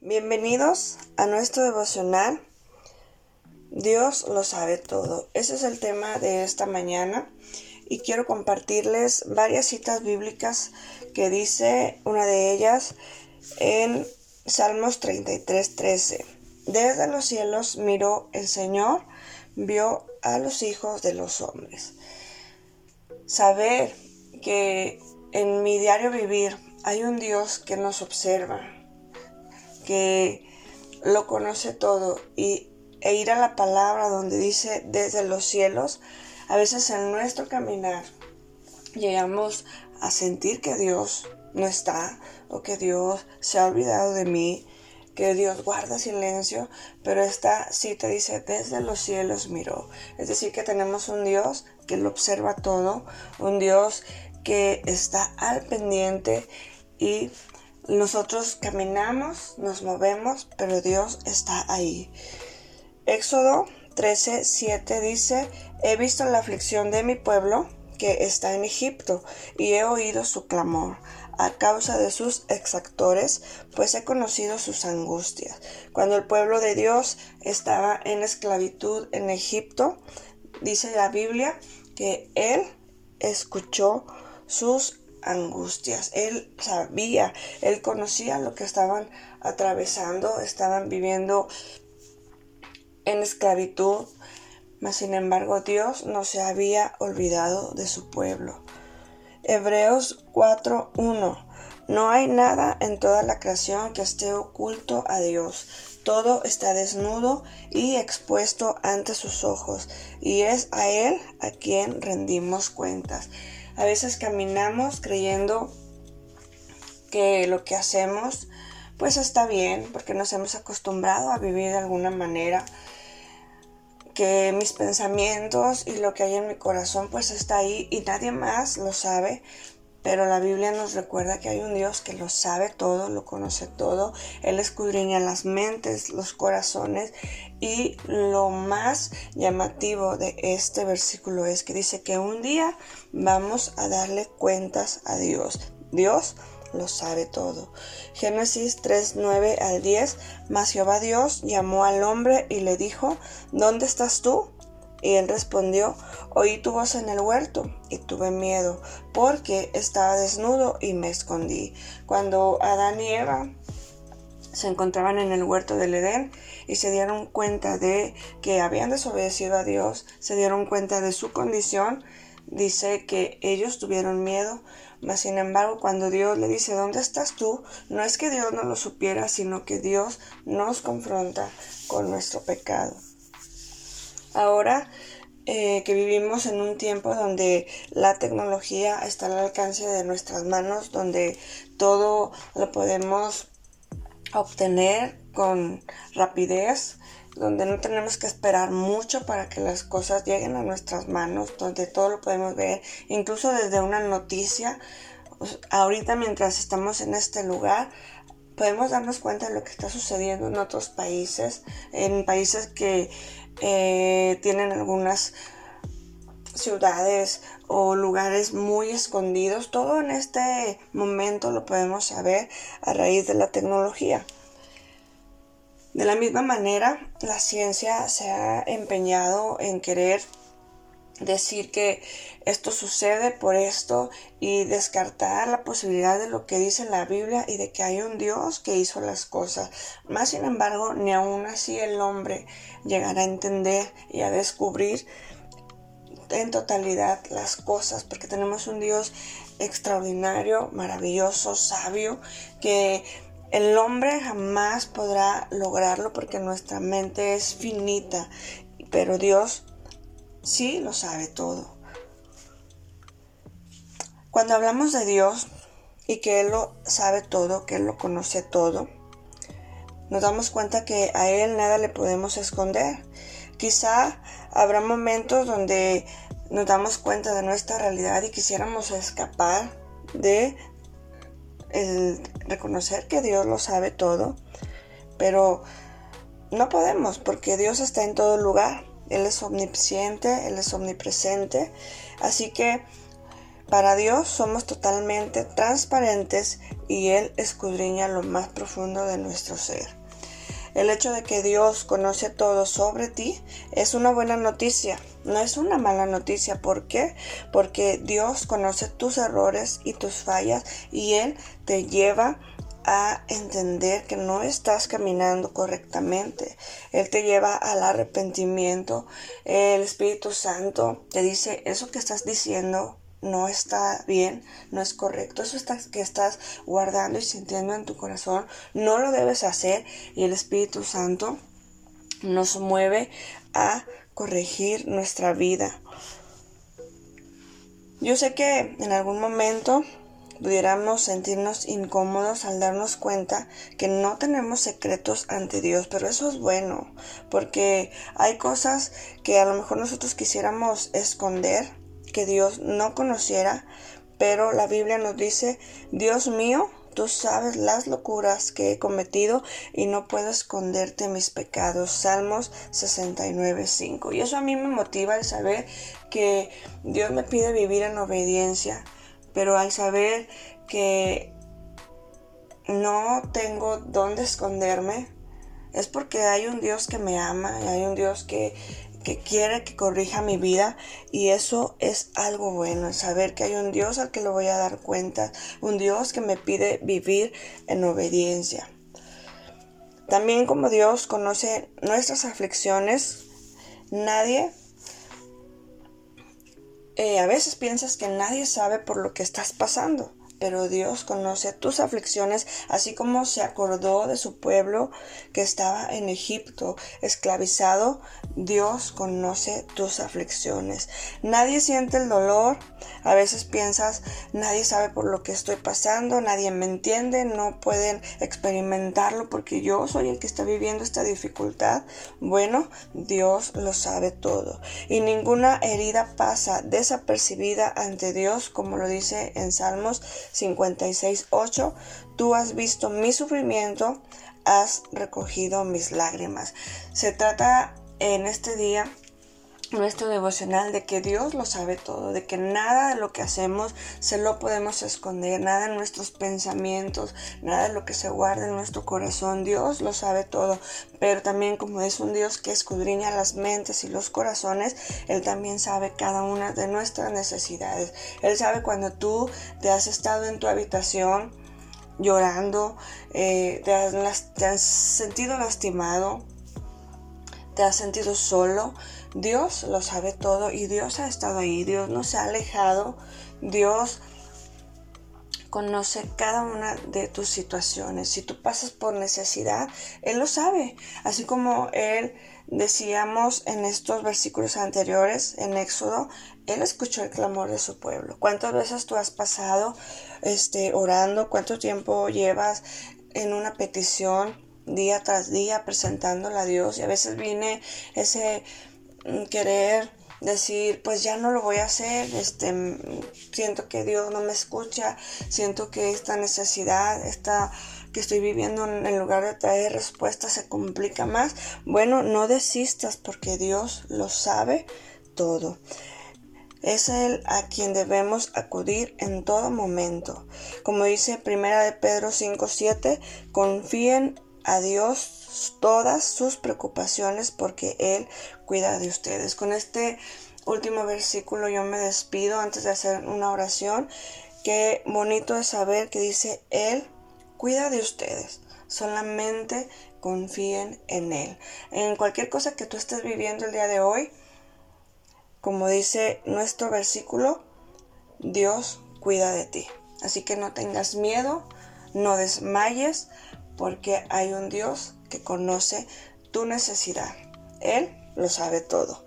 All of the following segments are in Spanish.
Bienvenidos a nuestro devocional. Dios lo sabe todo. Ese es el tema de esta mañana y quiero compartirles varias citas bíblicas que dice una de ellas en Salmos 33:13. Desde los cielos miró el Señor, vio a los hijos de los hombres. Saber que en mi diario vivir hay un Dios que nos observa, que lo conoce todo y, e ir a la palabra donde dice desde los cielos, a veces en nuestro caminar llegamos a sentir que Dios no está o que Dios se ha olvidado de mí, que Dios guarda silencio, pero esta cita dice desde los cielos miró. Es decir, que tenemos un Dios que lo observa todo, un Dios que está al pendiente y nosotros caminamos, nos movemos, pero Dios está ahí. Éxodo 13, 7 dice, he visto la aflicción de mi pueblo que está en Egipto y he oído su clamor a causa de sus exactores, pues he conocido sus angustias. Cuando el pueblo de Dios estaba en esclavitud en Egipto, dice la Biblia que él escuchó sus angustias. Él sabía, él conocía lo que estaban atravesando, estaban viviendo en esclavitud, mas sin embargo Dios no se había olvidado de su pueblo. Hebreos 4:1 No hay nada en toda la creación que esté oculto a Dios. Todo está desnudo y expuesto ante sus ojos, y es a Él a quien rendimos cuentas. A veces caminamos creyendo que lo que hacemos pues está bien porque nos hemos acostumbrado a vivir de alguna manera que mis pensamientos y lo que hay en mi corazón pues está ahí y nadie más lo sabe pero la Biblia nos recuerda que hay un Dios que lo sabe todo, lo conoce todo. Él escudriña las mentes, los corazones. Y lo más llamativo de este versículo es que dice que un día vamos a darle cuentas a Dios. Dios lo sabe todo. Génesis 3, 9 al 10. Mas Jehová Dios llamó al hombre y le dijo, ¿dónde estás tú? Y él respondió, oí tu voz en el huerto y tuve miedo, porque estaba desnudo y me escondí. Cuando Adán y Eva se encontraban en el huerto del Edén y se dieron cuenta de que habían desobedecido a Dios, se dieron cuenta de su condición, dice que ellos tuvieron miedo, mas sin embargo cuando Dios le dice ¿dónde estás tú? no es que Dios no lo supiera, sino que Dios nos confronta con nuestro pecado. Ahora eh, que vivimos en un tiempo donde la tecnología está al alcance de nuestras manos, donde todo lo podemos obtener con rapidez, donde no tenemos que esperar mucho para que las cosas lleguen a nuestras manos, donde todo lo podemos ver, incluso desde una noticia. Pues, ahorita mientras estamos en este lugar, podemos darnos cuenta de lo que está sucediendo en otros países, en países que eh, tienen algunas ciudades o lugares muy escondidos. Todo en este momento lo podemos saber a raíz de la tecnología. De la misma manera, la ciencia se ha empeñado en querer decir que esto sucede por esto y descartar la posibilidad de lo que dice la Biblia y de que hay un Dios que hizo las cosas. Más sin embargo, ni aún así el hombre llegará a entender y a descubrir en totalidad las cosas, porque tenemos un Dios extraordinario, maravilloso, sabio, que el hombre jamás podrá lograrlo porque nuestra mente es finita, pero Dios sí lo sabe todo. Cuando hablamos de Dios y que Él lo sabe todo, que Él lo conoce todo, nos damos cuenta que a Él nada le podemos esconder. Quizá habrá momentos donde nos damos cuenta de nuestra realidad y quisiéramos escapar de el reconocer que Dios lo sabe todo, pero no podemos porque Dios está en todo lugar. Él es omnisciente, Él es omnipresente. Así que Para Dios somos totalmente transparentes y Él escudriña lo más profundo de nuestro ser. El hecho de que Dios conoce todo sobre ti es una buena noticia, no es una mala noticia. ¿Por qué? Porque Dios conoce tus errores y tus fallas y Él te lleva a entender que no estás caminando correctamente. Él te lleva al arrepentimiento. El Espíritu Santo te dice, eso que estás diciendo no está bien, no es correcto. Eso que estás guardando y sintiendo en tu corazón, no lo debes hacer. Y el Espíritu Santo nos mueve a corregir nuestra vida. Yo sé que en algún momento pudiéramos sentirnos incómodos al darnos cuenta que no tenemos secretos ante Dios, pero eso es bueno, porque hay cosas que a lo mejor nosotros quisiéramos esconder que Dios no conociera, pero la Biblia nos dice, Dios mío, tú sabes las locuras que he cometido y no puedo esconderte mis pecados. Salmos 69.5. Y eso a mí me motiva el saber que Dios me pide vivir en obediencia, pero al saber que no tengo dónde esconderme, es porque hay un Dios que me ama y hay un Dios que que quiere que corrija mi vida y eso es algo bueno, saber que hay un Dios al que le voy a dar cuenta, un Dios que me pide vivir en obediencia. También como Dios conoce nuestras aflicciones, nadie, eh, a veces piensas que nadie sabe por lo que estás pasando pero Dios conoce tus aflicciones, así como se acordó de su pueblo que estaba en Egipto esclavizado. Dios conoce tus aflicciones. Nadie siente el dolor. A veces piensas, nadie sabe por lo que estoy pasando, nadie me entiende, no pueden experimentarlo porque yo soy el que está viviendo esta dificultad. Bueno, Dios lo sabe todo. Y ninguna herida pasa desapercibida ante Dios, como lo dice en Salmos 56.8, tú has visto mi sufrimiento, has recogido mis lágrimas. Se trata en este día nuestro devocional de que Dios lo sabe todo, de que nada de lo que hacemos se lo podemos esconder, nada de nuestros pensamientos, nada de lo que se guarda en nuestro corazón, Dios lo sabe todo, pero también como es un Dios que escudriña las mentes y los corazones, Él también sabe cada una de nuestras necesidades. Él sabe cuando tú te has estado en tu habitación llorando, eh, te, has, te has sentido lastimado, te has sentido solo, Dios lo sabe todo y Dios ha estado ahí, Dios no se ha alejado, Dios conoce cada una de tus situaciones. Si tú pasas por necesidad, Él lo sabe. Así como Él decíamos en estos versículos anteriores, en Éxodo, Él escuchó el clamor de su pueblo. ¿Cuántas veces tú has pasado este, orando? ¿Cuánto tiempo llevas en una petición día tras día presentándola a Dios? Y a veces viene ese querer decir pues ya no lo voy a hacer este siento que Dios no me escucha siento que esta necesidad esta que estoy viviendo en lugar de traer respuestas se complica más bueno no desistas porque Dios lo sabe todo es Él a quien debemos acudir en todo momento. Como dice Primera de Pedro 5.7, confíen a Dios todas sus preocupaciones porque Él cuida de ustedes. Con este último versículo yo me despido antes de hacer una oración. Qué bonito es saber que dice Él cuida de ustedes. Solamente confíen en Él. En cualquier cosa que tú estés viviendo el día de hoy, como dice nuestro versículo, Dios cuida de ti. Así que no tengas miedo, no desmayes, porque hay un Dios que conoce tu necesidad. Él lo sabe todo.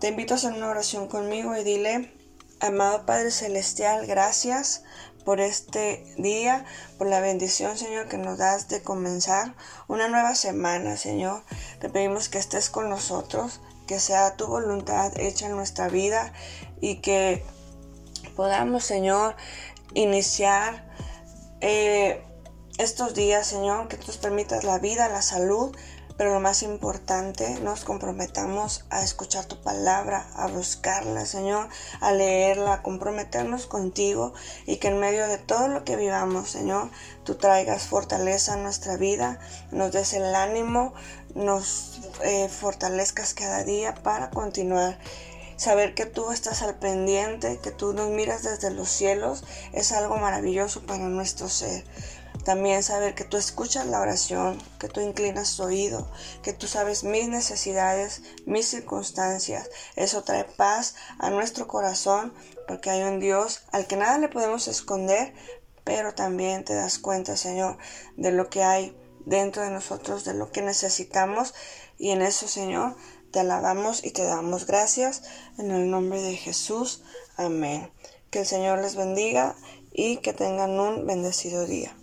Te invito a hacer una oración conmigo y dile, amado Padre Celestial, gracias por este día, por la bendición, Señor, que nos das de comenzar una nueva semana, Señor. Te pedimos que estés con nosotros, que sea tu voluntad hecha en nuestra vida y que podamos, Señor, iniciar eh, estos días, Señor, que tú permitas la vida, la salud, pero lo más importante, nos comprometamos a escuchar tu palabra, a buscarla, Señor, a leerla, a comprometernos contigo y que en medio de todo lo que vivamos, Señor, tú traigas fortaleza a nuestra vida, nos des el ánimo, nos eh, fortalezcas cada día para continuar saber que tú estás al pendiente, que tú nos miras desde los cielos, es algo maravilloso para nuestro ser. También saber que tú escuchas la oración, que tú inclinas tu oído, que tú sabes mis necesidades, mis circunstancias. Eso trae paz a nuestro corazón porque hay un Dios al que nada le podemos esconder, pero también te das cuenta, Señor, de lo que hay dentro de nosotros, de lo que necesitamos. Y en eso, Señor, te alabamos y te damos gracias. En el nombre de Jesús. Amén. Que el Señor les bendiga y que tengan un bendecido día.